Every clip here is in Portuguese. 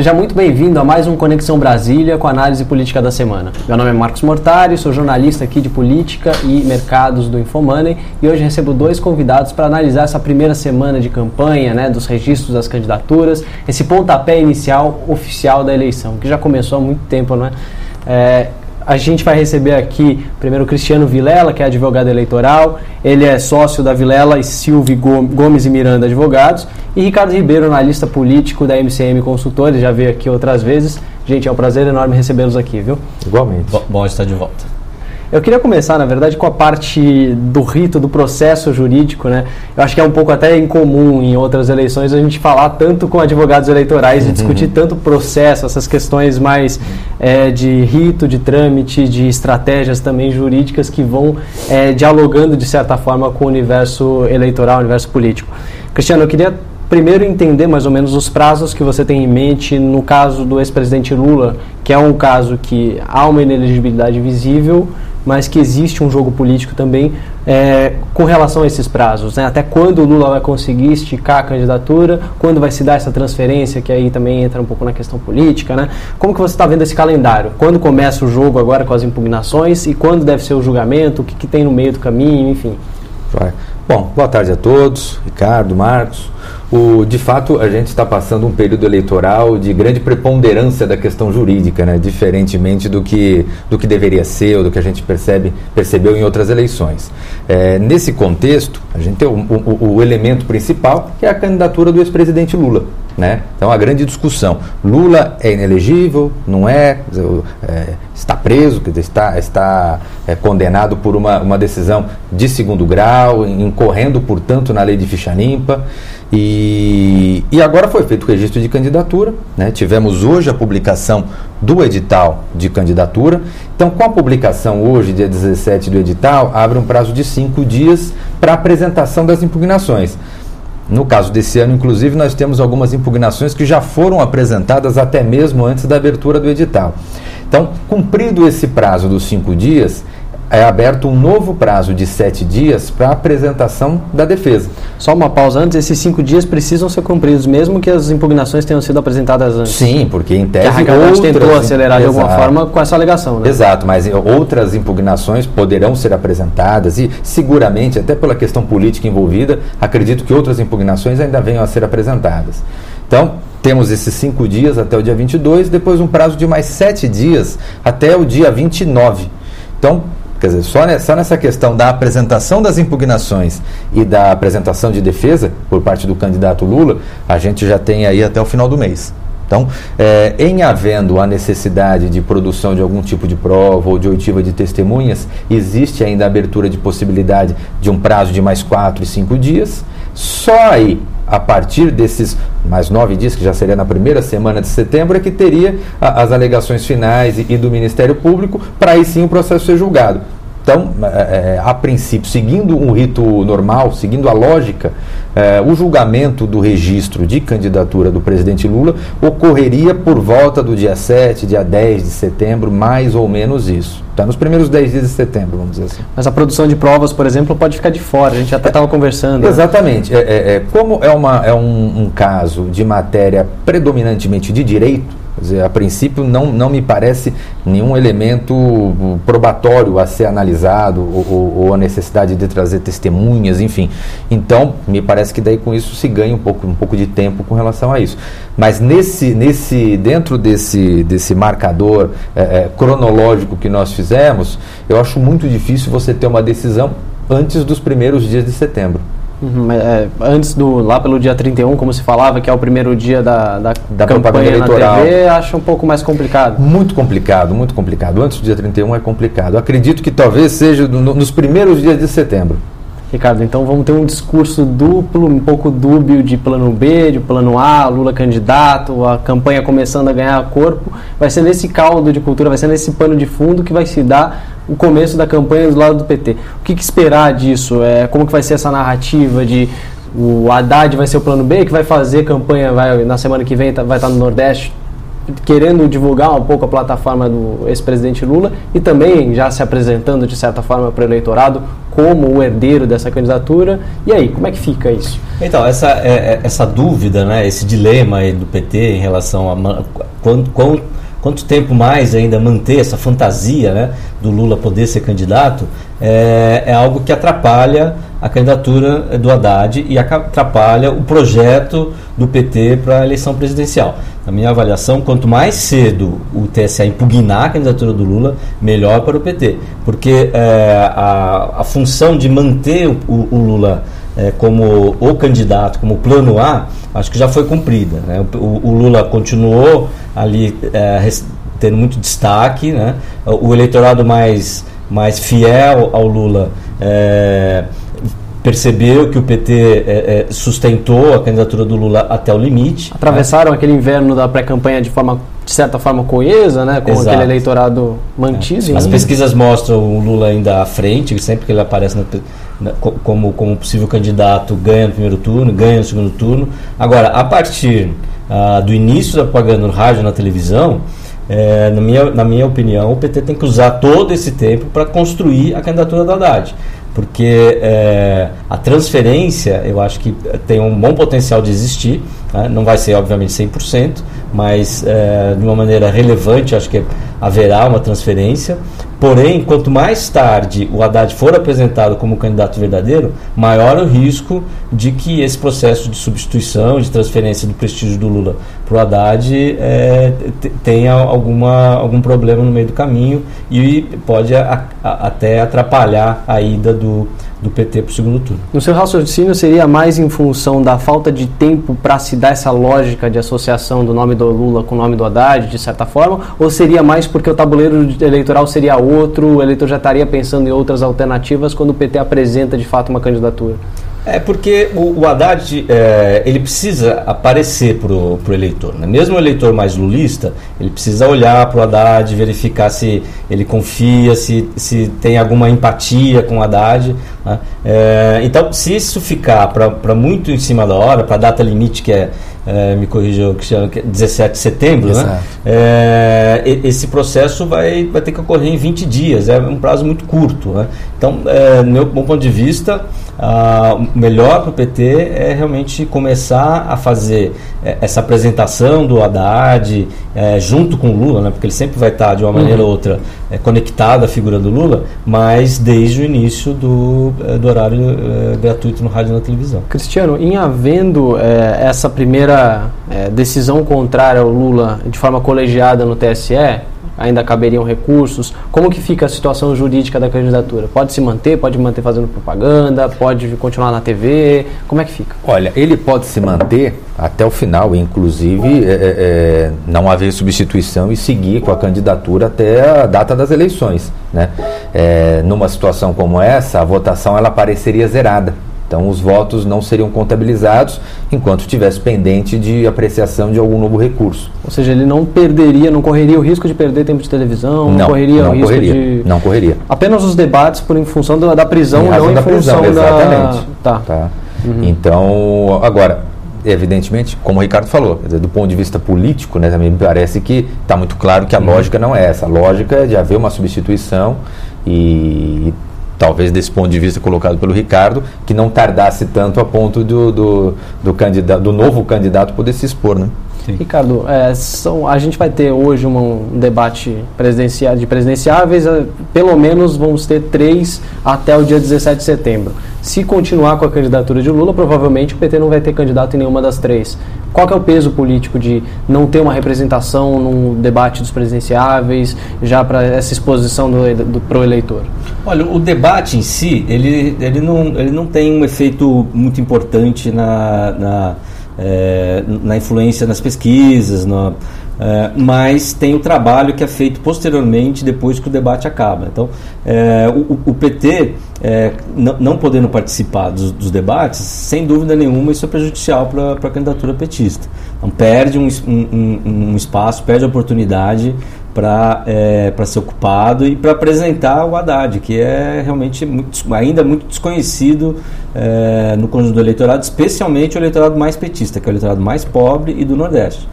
Seja muito bem-vindo a mais um Conexão Brasília com análise política da semana. Meu nome é Marcos Mortari, sou jornalista aqui de política e mercados do Infomoney e hoje recebo dois convidados para analisar essa primeira semana de campanha, né, dos registros das candidaturas, esse pontapé inicial oficial da eleição, que já começou há muito tempo, não é? é a gente vai receber aqui primeiro o Cristiano Vilela, que é advogado eleitoral, ele é sócio da Vilela e Silvio Gomes e Miranda Advogados, e Ricardo Ribeiro, analista político da MCM Consultores, já veio aqui outras vezes. Gente, é um prazer enorme recebê-los aqui, viu? Igualmente. Bom, bom estar de volta. Eu queria começar, na verdade, com a parte do rito, do processo jurídico, né? Eu acho que é um pouco até incomum em outras eleições a gente falar tanto com advogados eleitorais uhum. e discutir tanto processo, essas questões mais é, de rito, de trâmite, de estratégias também jurídicas que vão é, dialogando, de certa forma, com o universo eleitoral, o universo político. Cristiano, eu queria primeiro entender mais ou menos os prazos que você tem em mente no caso do ex-presidente Lula, que é um caso que há uma inelegibilidade visível, mas que existe um jogo político também é, com relação a esses prazos. Né? Até quando o Lula vai conseguir esticar a candidatura, quando vai se dar essa transferência, que aí também entra um pouco na questão política. Né? Como que você está vendo esse calendário? Quando começa o jogo agora com as impugnações e quando deve ser o julgamento, o que, que tem no meio do caminho, enfim. Vai. Bom, boa tarde a todos, Ricardo, Marcos. O, de fato, a gente está passando um período eleitoral de grande preponderância da questão jurídica, né? diferentemente do que, do que deveria ser ou do que a gente percebe, percebeu em outras eleições. É, nesse contexto, a gente tem o, o, o elemento principal, que é a candidatura do ex-presidente Lula. Né? Então, a grande discussão: Lula é inelegível, não é, é está preso, está, está é, condenado por uma, uma decisão de segundo grau, incorrendo, portanto, na lei de ficha limpa. E, e agora foi feito o registro de candidatura, né? tivemos hoje a publicação do edital de candidatura. Então, com a publicação hoje, dia 17 do edital, abre um prazo de cinco dias para apresentação das impugnações. No caso desse ano, inclusive, nós temos algumas impugnações que já foram apresentadas até mesmo antes da abertura do edital. Então, cumprido esse prazo dos cinco dias, é aberto um novo prazo de sete dias para apresentação da defesa. Só uma pausa antes, esses cinco dias precisam ser cumpridos, mesmo que as impugnações tenham sido apresentadas antes. Sim, porque em tese. Que a outras, tentou acelerar exato, de alguma forma com essa alegação. Né? Exato, mas outras impugnações poderão ser apresentadas e seguramente, até pela questão política envolvida, acredito que outras impugnações ainda venham a ser apresentadas. Então, temos esses cinco dias até o dia 22, depois um prazo de mais sete dias até o dia 29. Então, Quer dizer, só nessa, nessa questão da apresentação das impugnações e da apresentação de defesa por parte do candidato Lula, a gente já tem aí até o final do mês. Então, é, em havendo a necessidade de produção de algum tipo de prova ou de oitiva de testemunhas, existe ainda a abertura de possibilidade de um prazo de mais quatro e cinco dias. Só aí, a partir desses mais nove dias, que já seria na primeira semana de setembro, é que teria a, as alegações finais e, e do Ministério Público para aí sim o processo ser julgado. Então, é, é, a princípio, seguindo um rito normal, seguindo a lógica, é, o julgamento do registro de candidatura do presidente Lula ocorreria por volta do dia 7, dia 10 de setembro, mais ou menos isso. Tá nos primeiros 10 dias de setembro, vamos dizer assim. Mas a produção de provas, por exemplo, pode ficar de fora, a gente já estava conversando. Exatamente. Né? É, é, como é, uma, é um, um caso de matéria predominantemente de direito, Dizer, a princípio, não, não me parece nenhum elemento probatório a ser analisado ou, ou, ou, a necessidade de trazer testemunhas, enfim. Então, me parece que daí com isso se ganha um pouco, um pouco de tempo com relação a isso. Mas nesse, nesse, dentro desse, desse marcador é, é, cronológico que nós fizemos, eu acho muito difícil você ter uma decisão antes dos primeiros dias de setembro. Uhum, é, antes do lá pelo dia 31, como se falava, que é o primeiro dia da, da, da campanha eleitoral. na TV, acho um pouco mais complicado. Muito complicado, muito complicado. Antes do dia 31 é complicado. Acredito que talvez seja no, nos primeiros dias de setembro. Ricardo, então vamos ter um discurso duplo, um pouco dúbio de plano B, de plano A, Lula candidato, a campanha começando a ganhar corpo. Vai ser nesse caldo de cultura, vai ser nesse pano de fundo que vai se dar o começo da campanha do lado do PT. O que, que esperar disso? É, como que vai ser essa narrativa de o Haddad vai ser o plano B, que vai fazer campanha, vai, na semana que vem tá, vai estar no Nordeste querendo divulgar um pouco a plataforma do ex-presidente Lula e também já se apresentando de certa forma para o eleitorado como o herdeiro dessa candidatura. E aí, como é que fica isso? Então, essa, é, é essa dúvida, né, esse dilema do PT em relação a quanto quanto tempo mais ainda manter essa fantasia né, do Lula poder ser candidato, é, é algo que atrapalha a candidatura do Haddad e atrapalha o projeto do PT para a eleição presidencial. Na minha avaliação, quanto mais cedo o TSE impugnar a candidatura do Lula, melhor para o PT. Porque é, a, a função de manter o, o Lula é, como o candidato, como plano A, acho que já foi cumprida. Né? O, o, Lula continuou ali é, tendo muito destaque, né? o eleitorado mais, mais fiel ao Lula é, percebeu que o PT é, é, sustentou a candidatura do Lula até o limite. Atravessaram né? aquele inverno da pré-campanha de forma de certa forma coesa, né, com Exato. aquele eleitorado mantido. É. As pesquisas mostram o Lula ainda à frente, sempre que ele aparece na, na, como, como possível candidato, ganha no primeiro turno, ganha no segundo turno. Agora, a partir ah, do início da propaganda no rádio na televisão, é, na, minha, na minha opinião, o PT tem que usar todo esse tempo para construir a candidatura da Haddad porque é, a transferência eu acho que tem um bom potencial de existir, né? não vai ser obviamente 100%, mas é, de uma maneira relevante acho que haverá uma transferência. Porém, quanto mais tarde o Haddad for apresentado como candidato verdadeiro, maior o risco de que esse processo de substituição, de transferência do prestígio do Lula para o Haddad é, tenha alguma, algum problema no meio do caminho e pode a, a, até atrapalhar a ida do, do PT para o segundo turno. No seu raciocínio, seria mais em função da falta de tempo para se dar essa lógica de associação do nome do Lula com o nome do Haddad, de certa forma, ou seria mais porque o tabuleiro eleitoral seria outro, o eleitor já estaria pensando em outras alternativas quando o PT apresenta de fato uma candidatura? É porque o, o Haddad é, ele precisa aparecer para o eleitor. Né? Mesmo o eleitor mais lulista, ele precisa olhar para o Haddad, verificar se ele confia, se, se tem alguma empatia com o Haddad. Né? É, então, se isso ficar para muito em cima da hora, para a data limite que é, é me corrija, que é 17 de setembro, né? É, esse processo vai, vai ter que ocorrer em 20 dias, é um prazo muito curto. Né? Então, é, meu bom ponto de vista, ah, o melhor para o PT é realmente começar a fazer é, essa apresentação do Haddad é, junto com o Lula, né, porque ele sempre vai estar de uma maneira uhum. ou outra é, conectado à figura do Lula, mas desde o início do, é, do horário é, gratuito no rádio e na televisão. Cristiano, em havendo é, essa primeira decisão contrária ao Lula de forma colegiada no TSE, ainda caberiam recursos? Como que fica a situação jurídica da candidatura? Pode se manter? Pode manter fazendo propaganda? Pode continuar na TV? Como é que fica? Olha, ele pode se manter até o final, inclusive é, é, é, não haver substituição e seguir com a candidatura até a data das eleições. Né? É, numa situação como essa, a votação ela pareceria zerada. Então, os votos não seriam contabilizados enquanto tivesse pendente de apreciação de algum novo recurso. Ou seja, ele não perderia, não correria o risco de perder tempo de televisão, não, não correria não o risco correria, de. Não correria. Apenas os debates por em função da, da prisão, em não em da função prisão, da. Exatamente. Tá. tá. Uhum. Então, agora, evidentemente, como o Ricardo falou, do ponto de vista político, né, também me parece que está muito claro que a uhum. lógica não é essa. A lógica é de haver uma substituição e talvez desse ponto de vista colocado pelo Ricardo, que não tardasse tanto a ponto do, do, do, candidato, do novo candidato poder se expor. Né? Sim. Ricardo, é, são, a gente vai ter hoje um, debate presidencial, de presidenciáveis, é, pelo menos vamos ter três até o dia 17 de setembro. Se continuar com a candidatura de Lula, provavelmente o PT não vai ter candidato em nenhuma das três. Qual é o peso político de não ter uma representação no debate dos presidenciáveis, já para essa exposição do, do, pro eleitor? Olha, o debate em si, ele, ele, não, ele não tem um efeito muito importante na, na, é, na influência nas pesquisas, na, é, mas tem o trabalho que é feito posteriormente, depois que o debate acaba. Então, é, o, o, PT, é, não podendo participar dos, dos, debates, sem dúvida nenhuma, isso é prejudicial para a candidatura petista. Então, perde um, um, um espaço, perde a oportunidade para é, ser ocupado e para apresentar o Haddad, que é realmente muito, ainda muito desconhecido é, no conjunto do eleitorado, especialmente o eleitorado mais petista, que é o eleitorado mais pobre e do Nordeste.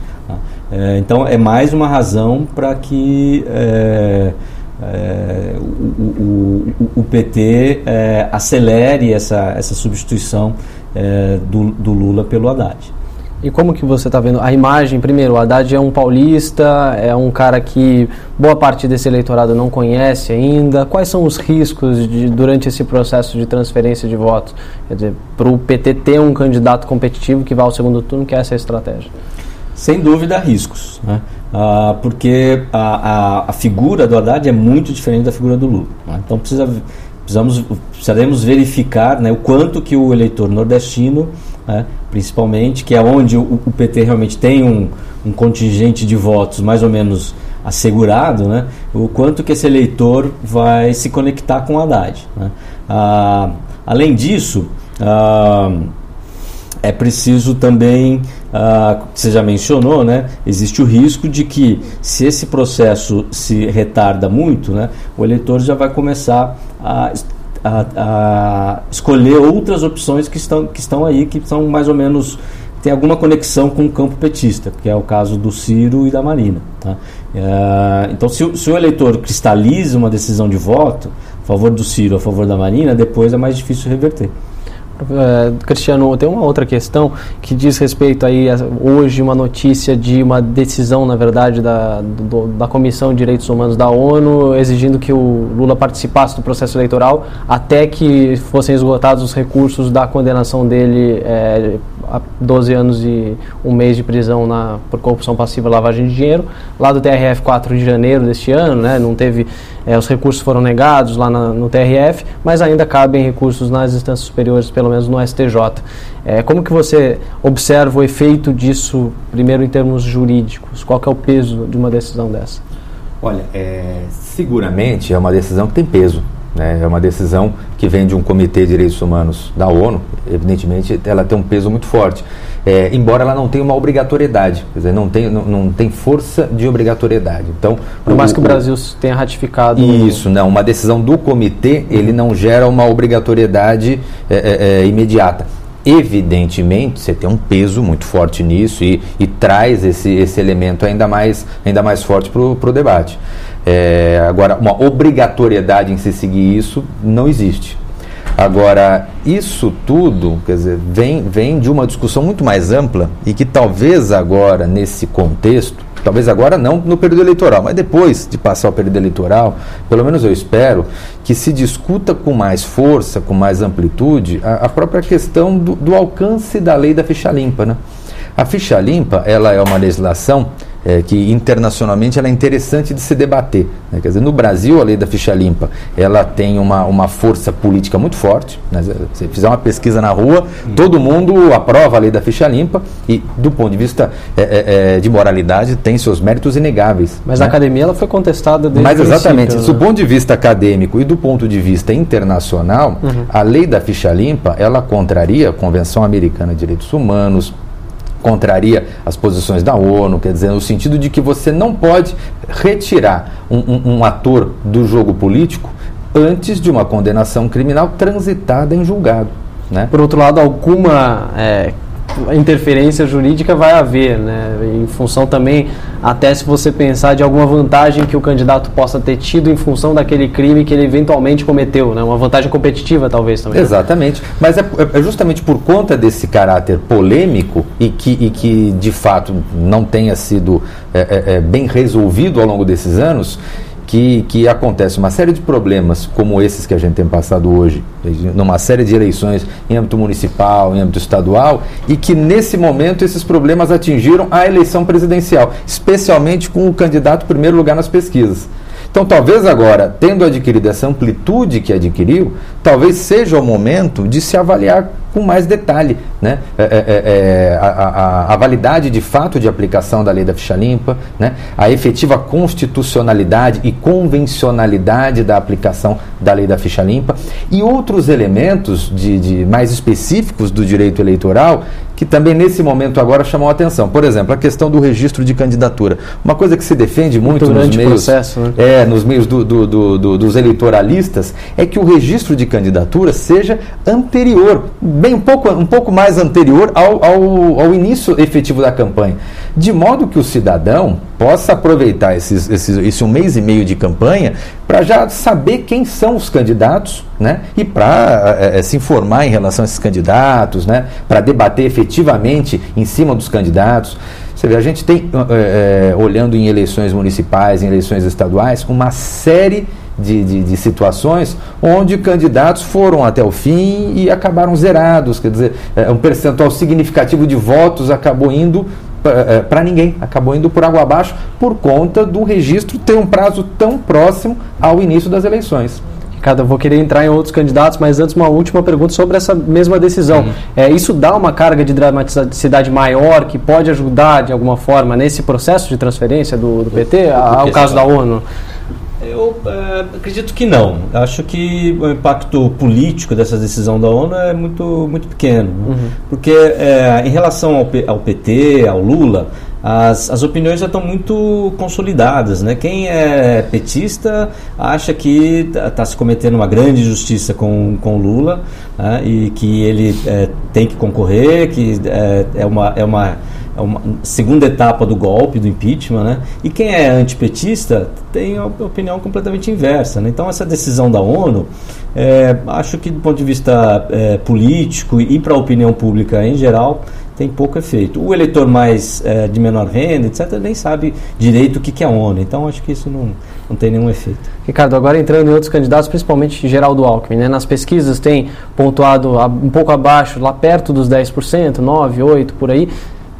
É, então é mais uma razão para que é, é, o, o, o, PT é, acelere essa, essa substituição é, do, do, Lula pelo Haddad. E como que você está vendo a imagem? Primeiro, o Haddad é um paulista, é um cara que boa parte desse eleitorado não conhece ainda. Quais são os riscos de, durante esse processo de transferência de votos? Quer dizer, para o PT ter um candidato competitivo que vá ao segundo turno, que é essa a estratégia? Sem dúvida, riscos. Né? Ah, porque a, a, a, figura do Haddad é muito diferente da figura do Lula. Né? Então precisa, precisamos, precisaremos verificar né, o quanto que o eleitor nordestino, né, principalmente, que é onde o, o PT realmente tem um, um, contingente de votos mais ou menos assegurado, né, o quanto que esse eleitor vai se conectar com o Haddad. Né? Ah, além disso, ah, é preciso também, ah, você já mencionou, né, existe o risco de que se esse processo se retarda muito, né, o eleitor já vai começar a, a, a, escolher outras opções que estão, que estão aí, que são mais ou menos tem alguma conexão com o campo petista, que é o caso do Ciro e da Marina. Tá? É, então, se, se, o eleitor cristaliza uma decisão de voto a favor do Ciro, a favor da Marina, depois é mais difícil reverter. É, Cristiano, tem uma outra questão que diz respeito aí a, hoje uma notícia de uma decisão, na verdade, da, do, da Comissão de Direitos Humanos da ONU exigindo que o Lula participasse do processo eleitoral até que fossem esgotados os recursos da condenação dele é, a 12 anos e um mês de prisão na, por corrupção passiva e lavagem de dinheiro, lá do TRF 4 de janeiro deste ano, né, não teve, é, os recursos foram negados lá na, no TRF, mas ainda cabem recursos nas instâncias superiores, pelo menos no STJ. É, como que você observa o efeito disso, primeiro em termos jurídicos? Qual é o peso de uma decisão dessa? Olha, é, seguramente é uma decisão que tem peso. Né? É uma decisão que vem de um Comitê de Direitos Humanos da ONU, evidentemente ela tem um peso muito forte. É, embora ela não tenha uma obrigatoriedade, quer dizer, não tem, não, não tem força de obrigatoriedade. Então, Por mais o, que o Brasil tenha ratificado. Isso, não. Uma decisão do comitê, ele não gera uma obrigatoriedade é, é, é imediata evidentemente você tem um peso muito forte nisso e, e traz esse, esse elemento ainda mais, ainda mais forte para o debate. É, agora, uma obrigatoriedade em se seguir isso não existe. Agora, isso tudo, quer dizer, vem, vem de uma discussão muito mais ampla e que talvez agora, nesse contexto, talvez agora não no período eleitoral, mas depois de passar o período eleitoral, pelo menos eu espero que se discuta com mais força, com mais amplitude, a, a própria questão do, do alcance da lei da ficha limpa. Né? A ficha limpa ela é uma legislação é, que internacionalmente ela é interessante de se debater. Né? Quer dizer, no Brasil, a lei da ficha limpa ela tem uma, uma força política muito forte. Né? Se você fizer uma pesquisa na rua, hum. todo mundo aprova a lei da ficha limpa e, do ponto de vista é, é, é de moralidade, tem seus méritos inegáveis. Mas né? a academia ela foi contestada desde Mas exatamente, né? do ponto de vista acadêmico e do ponto de vista internacional, uhum. a lei da ficha limpa ela contraria a Convenção Americana de Direitos Humanos, contraria as posições da ONU, quer dizer, no sentido de que você não pode retirar um, um, um ator do jogo político antes de uma condenação criminal transitada em julgado. Né? Por outro lado, alguma é, interferência jurídica vai haver, né? Em função também, até se você pensar de alguma vantagem que o candidato possa ter tido em função daquele crime que ele eventualmente cometeu, né? Uma vantagem competitiva, talvez também. Exatamente. Mas é, é justamente por conta desse caráter polêmico e que, e que de fato não tenha sido é, é, é bem resolvido ao longo desses anos que, que acontece uma série de problemas como esses que a gente tem passado hoje, numa série de eleições em âmbito municipal, em âmbito estadual, e que nesse momento esses problemas atingiram a eleição presidencial, especialmente com o candidato em primeiro lugar nas pesquisas. Então, talvez agora, tendo adquirido essa amplitude que adquiriu, talvez seja o momento de se avaliar com mais detalhe né? É, é, é, é, a, a, a, validade de fato de aplicação da lei da ficha limpa, né? a efetiva constitucionalidade e convencionalidade da aplicação da lei da ficha limpa e outros elementos de, de mais específicos do direito eleitoral que também nesse momento agora chamam a atenção. Por exemplo, a questão do registro de candidatura. Uma coisa que se defende muito, nos meios, processo, né? é, nos meios do, do, do, dos eleitoralistas é que o registro de candidatura seja anterior, bem um pouco, um pouco mais anterior ao, ao, ao início efetivo da campanha, de modo que o cidadão possa aproveitar esses, esses, esse um mês e meio de campanha para já saber quem são os candidatos né? e para é, se informar em relação a esses candidatos, né? para debater efetivamente em cima dos candidatos. Você vê, a gente tem, é, olhando em eleições municipais, em eleições estaduais, uma série de, de, de, situações onde candidatos foram até o fim e acabaram zerados. Quer dizer, é, um percentual significativo de votos acabou indo para ninguém, acabou indo por água abaixo por conta do registro ter um prazo tão próximo ao início das eleições. Ricardo, eu vou querer entrar em outros candidatos, mas antes uma última pergunta sobre essa mesma decisão. Uhum. É, isso dá uma carga de dramaticidade maior que pode ajudar de alguma forma nesse processo de transferência do, do PT, ao caso da ONU? Eu é, acredito que não. Acho que o impacto político dessa decisão da ONU é muito, muito pequeno. Uhum. Porque é, em relação ao, ao PT, ao Lula, as, as opiniões já estão muito consolidadas. Né? Quem é petista acha que está tá se cometendo uma grande injustiça com, com Lula né? e que ele é, tem que concorrer, que é, é uma. É uma é uma segunda etapa do golpe, do impeachment, né? E quem é antipetista tem a opinião completamente inversa. Né? Então, essa decisão da ONU, é, acho que do ponto de vista é, político e para a opinião pública em geral, tem pouco efeito. O eleitor mais é, de menor renda, etc., nem sabe direito o que, que é ONU. Então, acho que isso não, não tem nenhum efeito. Ricardo, agora entrando em outros candidatos, principalmente Geraldo Alckmin, né? nas pesquisas tem pontuado um pouco abaixo, lá perto dos 10%, 9%, 8% por aí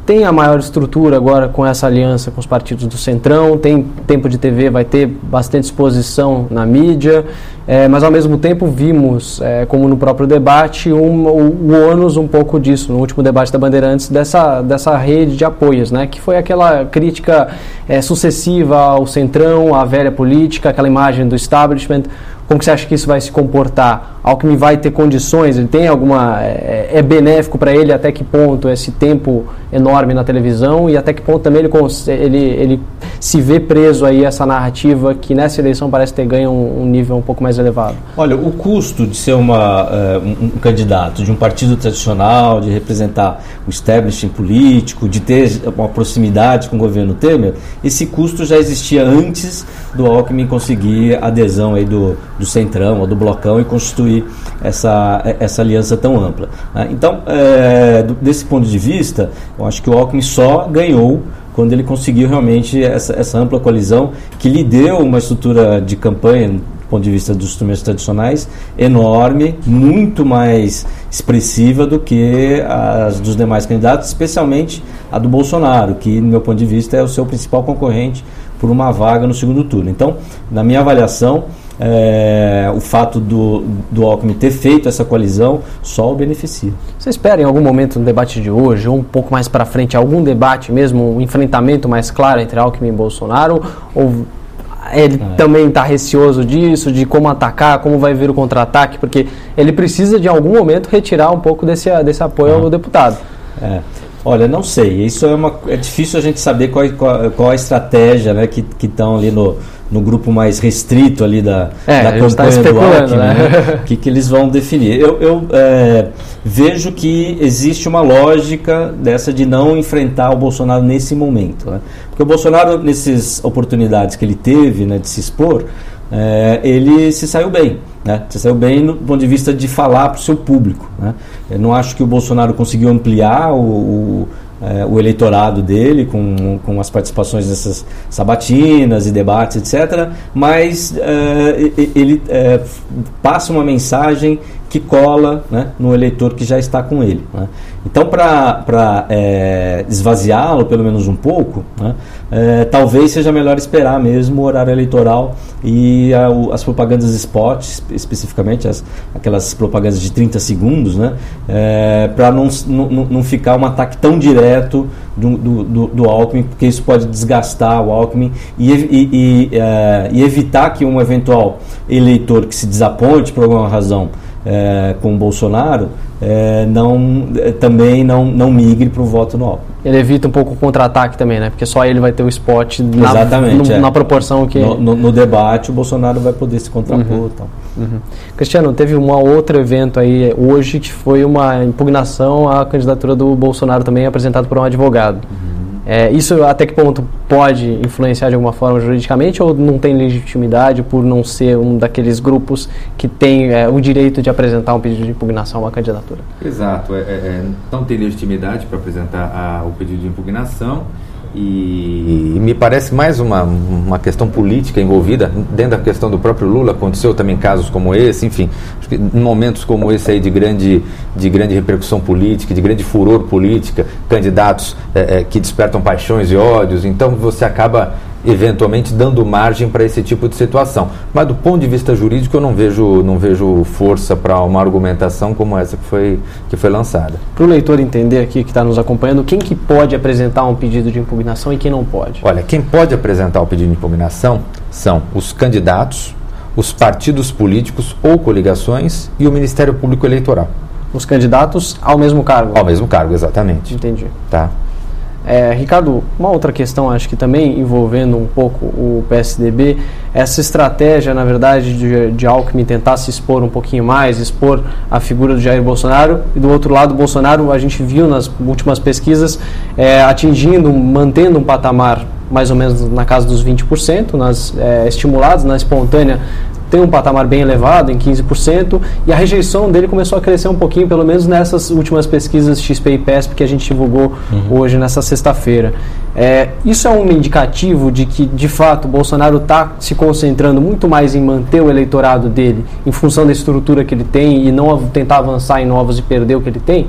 tem a maior estrutura agora com essa aliança com os partidos do Centrão, tem tempo de TV, vai ter bastante exposição na mídia, é, mas ao mesmo tempo vimos, é, como no próprio debate, um, o, o ônus um pouco disso, no último debate da Bandeirantes, dessa, dessa rede de apoios, né, que foi aquela crítica é, sucessiva ao Centrão, à velha política, aquela imagem do establishment, como que você acha que isso vai se comportar? Alckmin vai ter condições? Ele tem alguma. É, é benéfico para ele até que ponto esse tempo enorme na televisão e até que ponto também ele, ele, ele se vê preso aí essa narrativa que nessa eleição parece ter ganho um, um nível um pouco mais elevado? Olha, o custo de ser uma, uh, um, um, candidato de um partido tradicional, de representar o establishment político, de ter uma proximidade com o governo Temer, esse custo já existia antes do Alckmin conseguir adesão aí do do Centrão ou do Blocão e constituir essa, essa aliança tão ampla. Né? Então, é, desse ponto de vista, eu acho que o Alckmin só ganhou quando ele conseguiu realmente essa, essa ampla coalizão que lhe deu uma estrutura de campanha do ponto de vista dos instrumentos tradicionais, enorme, muito mais expressiva do que as dos demais candidatos, especialmente a do Bolsonaro, que, no meu ponto de vista, é o seu principal concorrente por uma vaga no segundo turno. Então, na minha avaliação, é, o fato do, do Alckmin ter feito essa coalizão só o beneficia. Você espera em algum momento no debate de hoje, ou um pouco mais para frente, algum debate mesmo, um enfrentamento mais claro entre Alckmin e Bolsonaro? Ou ele é. também está receoso disso, de como atacar, como vai vir o contra-ataque? Porque ele precisa de algum momento retirar um pouco desse, desse apoio ao deputado. É. Olha, não sei. Isso é, uma, é difícil a gente saber qual, qual, qual a estratégia né, que estão ali no, no grupo mais restrito ali da, é, da tá campanha do Alckmin, né? né? que, que eles vão definir. Eu, eu é, vejo que existe uma lógica dessa de não enfrentar o Bolsonaro nesse momento. Né? Porque o Bolsonaro, nessas oportunidades que ele teve né, de se expor, é, ele se saiu bem. Né? Se saiu bem do ponto de vista de falar para o seu público. Né? Eu não acho que o Bolsonaro conseguiu ampliar o, o é, o eleitorado dele com, com as participações nessas sabatinas e debates, etc. Mas é, ele é, passa uma mensagem que cola né, no eleitor que já está com ele. Né? Então, para é, esvaziá-lo, pelo menos um pouco, né, é, talvez seja melhor esperar mesmo o horário eleitoral e a, o, as propagandas spot, especificamente as, aquelas propagandas de 30 segundos, né, é, para não, não, não ficar um ataque tão direto do, do, do, Alckmin, porque isso pode desgastar o Alckmin e, e, e, é, e evitar que um eventual eleitor que se desaponte por alguma razão é, com o Bolsonaro é, não, é, também não, não migre para o voto no. Ele evita um pouco o contra-ataque também, né? Porque só ele vai ter o spot na, Exatamente, no, é. na proporção que. No, no, no, debate, o Bolsonaro vai poder se contrapor. Uhum. Então. Uhum. Cristiano, teve um outro evento aí hoje que foi uma impugnação à candidatura do Bolsonaro também apresentado por um advogado. Uhum. É, isso até que ponto pode influenciar de alguma forma juridicamente ou não tem legitimidade por não ser um daqueles grupos que tem é, o direito de apresentar um pedido de impugnação a uma candidatura? Exato, é, é, é não tem legitimidade para apresentar a, o pedido de impugnação e, me parece mais uma, uma questão política envolvida dentro da questão do próprio Lula. Aconteceu também casos como esse, enfim, acho que momentos como esse aí de grande, de grande repercussão política, de grande furor política, candidatos é, é, que despertam paixões e ódios, então você acaba eventualmente dando margem para esse tipo de situação. Mas do ponto de vista jurídico eu não vejo, não vejo força para uma argumentação como essa que foi, que foi lançada. Para o leitor entender aqui que está nos acompanhando, quem que pode apresentar um pedido de impugnação e quem não pode? Olha, quem pode apresentar o pedido de impugnação são os candidatos, os partidos políticos ou coligações e o Ministério Público Eleitoral. Os candidatos ao mesmo cargo? Ao mesmo cargo, exatamente. Entendi. Tá. É, Ricardo, uma outra questão, acho que também envolvendo um pouco o PSDB, essa estratégia, na verdade, de, de Alckmin tentar se expor um pouquinho mais, expor a figura do Jair Bolsonaro, e do outro lado, Bolsonaro, a gente viu nas últimas pesquisas, é, atingindo, mantendo um patamar mais ou menos na casa dos 20%, nas é, estimulados, na espontânea tem um patamar bem elevado, em 15%, e a rejeição dele começou a crescer um pouquinho, pelo menos nessas últimas pesquisas XP e PESP que a gente divulgou uhum. hoje, nessa sexta-feira. É, isso é um indicativo de que, de fato, o Bolsonaro está se concentrando muito mais em manter o eleitorado dele, em função da estrutura que ele tem, e não tentar avançar em novos e perder o que ele tem?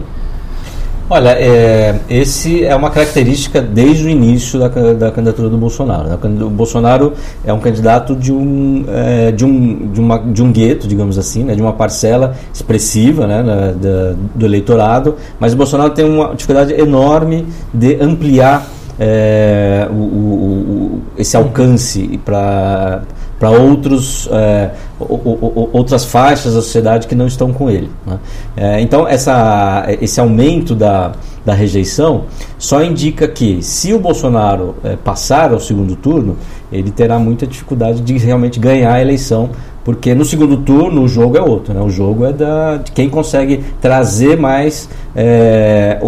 Olha, é, esse é uma característica desde o início da, da candidatura do Bolsonaro. Né? O Bolsonaro é um candidato de um, é, de um, de uma, de um gueto, digamos assim, né? de uma parcela expressiva né? Da, do eleitorado, mas o Bolsonaro tem uma dificuldade enorme de ampliar é, o, o, o, esse alcance para para outros é, outras faixas da sociedade que não estão com ele. Né? É, então essa, esse aumento da, da rejeição só indica que se o Bolsonaro é, passar ao segundo turno, ele terá muita dificuldade de realmente ganhar a eleição porque no segundo turno o jogo é outro, né? O jogo é da, de quem consegue trazer mais é,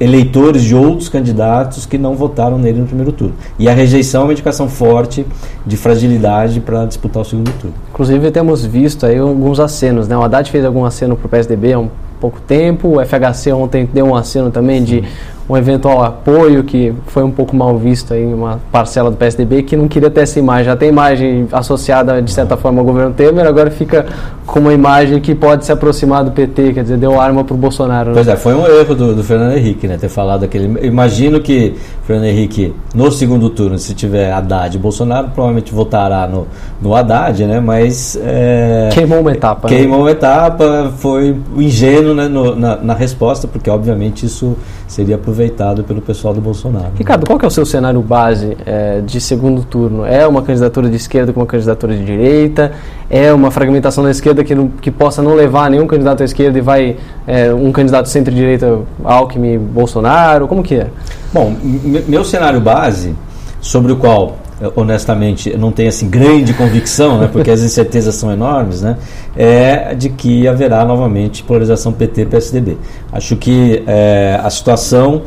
eleitores de outros candidatos que não votaram nele no primeiro turno. E a rejeição é uma indicação forte de fragilidade para disputar o segundo turno. Inclusive temos visto aí alguns acenos, né? O Haddad fez algum aceno para o PSDB há um pouco tempo, o FHC ontem deu um aceno também de um eventual apoio que foi um pouco mal visto em uma parcela do PSDB que não queria ter essa imagem. Já tem imagem associada, de certa forma, ao governo Temer, agora fica com uma imagem que pode se aproximar do PT, quer dizer, deu arma para o Bolsonaro. Né? Pois é, foi um erro do, do, Fernando Henrique, né, ter falado aquele... Imagino que Fernando Henrique, no segundo turno, se tiver Haddad e Bolsonaro, provavelmente votará no, no Haddad, né, mas... É, queimou uma etapa. Né? Queimou né? uma etapa, foi ingênuo né, no, na, na resposta, porque obviamente isso seria aproveitado pelo pessoal do Bolsonaro. Ricardo, qual que é o seu cenário base é, de segundo turno? É uma candidatura de esquerda com uma candidatura de direita? É uma fragmentação da esquerda que, não, que possa não levar nenhum candidato à esquerda e vai é, um candidato centro-direita, Alckmin, Bolsonaro? Como que é? Bom, meu cenário base, sobre o qual honestamente, não tenho assim grande convicção, né, porque as incertezas são enormes, né, é de que haverá novamente polarização PT-PSDB. Acho que é, a situação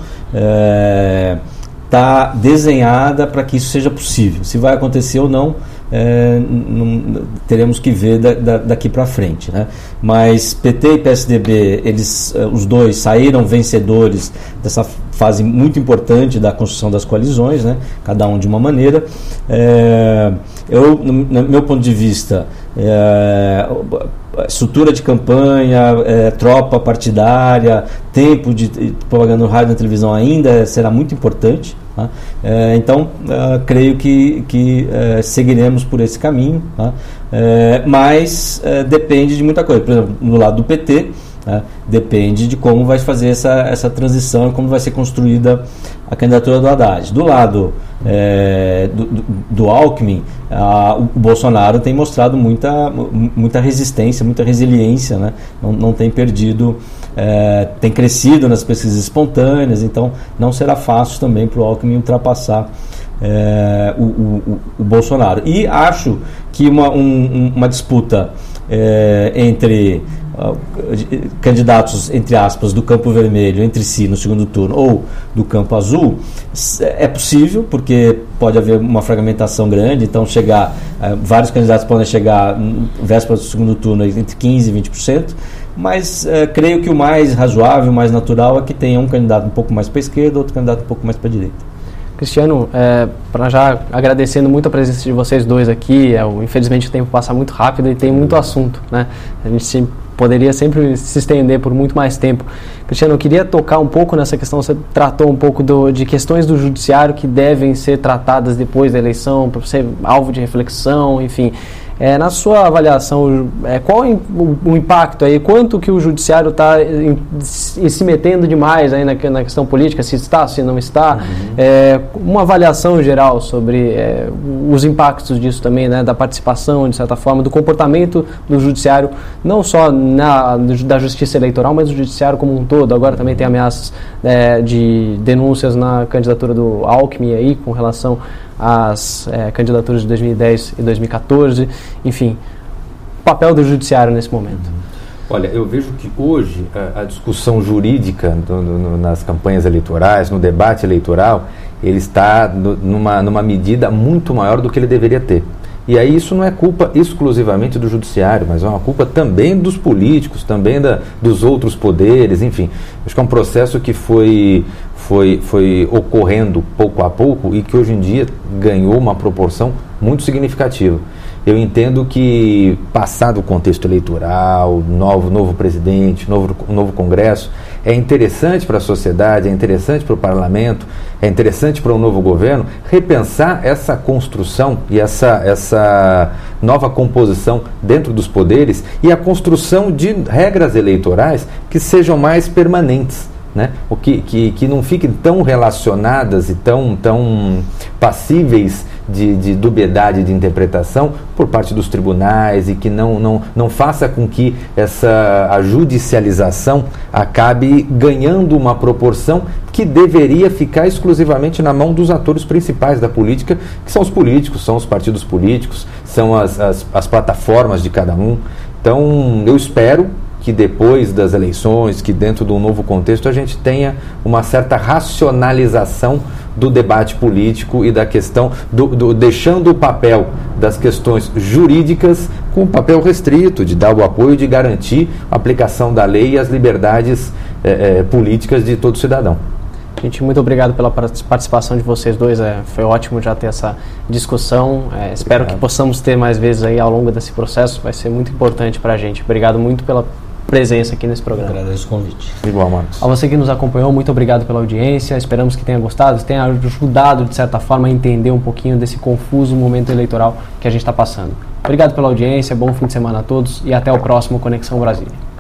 está é, desenhada para que isso seja possível. Se vai acontecer ou não, é, não, teremos que ver da, da, daqui para frente. Né? Mas PT e PSDB, eles, é, os dois saíram vencedores dessa fase muito importante da construção das coalizões, né? cada um de uma maneira. É, eu, no, meu ponto de vista, é, estrutura de campanha, é, tropa partidária, tempo de propaganda no rádio e na televisão ainda será muito importante. Tá? É, então, uh, creio que, que uh, seguiremos por esse caminho. Tá? é, mas é, depende de muita coisa. Por exemplo, no lado do PT, né, depende de como vai fazer essa, essa transição e como vai ser construída a candidatura do Haddad. Do lado é, do, do, Alckmin, a, o Bolsonaro tem mostrado muita, muita resistência, muita resiliência, né? não, não tem perdido, é, tem crescido nas pesquisas espontâneas, então não será fácil também para o Alckmin ultrapassar é, o, o, o, Bolsonaro. E acho que uma, um, uma disputa é, entre uh, candidatos, entre aspas, do campo vermelho entre si no segundo turno ou do campo azul, é possível, porque pode haver uma fragmentação grande, então chegar, uh, vários candidatos podem chegar véspera do segundo turno entre 15% e 20%, mas uh, creio que o mais razoável, o mais natural é que tenha um candidato um pouco mais para a esquerda, outro candidato um pouco mais para a direita. Cristiano, é, para já agradecendo muito a presença de vocês dois aqui, é, infelizmente o tempo passa muito rápido e tem muito assunto, né? A gente se, poderia sempre se estender por muito mais tempo. Cristiano, eu queria tocar um pouco nessa questão, você tratou um pouco do, de questões do judiciário que devem ser tratadas depois da eleição, para ser alvo de reflexão, enfim. É, na sua avaliação, é, qual o, o, impacto aí? Quanto que o judiciário está se metendo demais aí na, na, questão política? Se está, se não está? Uhum. É, uma avaliação geral sobre é, os impactos disso também, né, da participação, de certa forma, do comportamento do judiciário, não só na, da justiça eleitoral, mas do judiciário como um todo. Agora também tem ameaças é, de denúncias na candidatura do Alckmin aí, com relação as é, candidaturas de 2010 e 2014, enfim, o papel do judiciário nesse momento. Olha, eu vejo que hoje a, a discussão jurídica do, no, nas campanhas eleitorais, no debate eleitoral, ele está no, numa, numa medida muito maior do que ele deveria ter. E aí isso não é culpa exclusivamente do judiciário, mas é uma culpa também dos políticos, também da, dos outros poderes, enfim. Acho que é um processo que foi, foi, foi ocorrendo pouco a pouco e que hoje em dia ganhou uma proporção muito significativa. Eu entendo que, passado o contexto eleitoral, novo, novo presidente, novo, novo Congresso, é interessante para a sociedade, é interessante para o parlamento, é interessante para o um novo governo repensar essa construção e essa, essa nova composição dentro dos poderes e a construção de regras eleitorais que sejam mais permanentes né? O que, que, que não fiquem tão relacionadas e tão, tão passíveis de, de dubiedade de interpretação por parte dos tribunais e que não, não, não faça com que essa a judicialização acabe ganhando uma proporção que deveria ficar exclusivamente na mão dos atores principais da política, que são os políticos, são os partidos políticos, são as, as, as plataformas de cada um. Então, eu espero que depois das eleições, que dentro de um novo contexto, a gente tenha uma certa racionalização do debate político e da questão, do, do, deixando o papel das questões jurídicas com o papel restrito, de dar o apoio, de garantir a aplicação da lei e as liberdades eh, eh, políticas de todo cidadão. Gente, muito obrigado pela participação de vocês dois. É, foi ótimo já ter essa discussão. É, espero que possamos ter mais vezes aí ao longo desse processo. Vai ser muito importante para a gente. Obrigado muito pela presença aqui nesse programa. Agradeço o convite. Igual, Marcos. A você que nos acompanhou, muito obrigado pela audiência. Esperamos que tenha gostado, tenha ajudado, de certa forma, a entender um pouquinho desse confuso momento eleitoral que a gente está passando. Obrigado pela audiência, bom fim de semana a todos e até o próximo Conexão Brasília.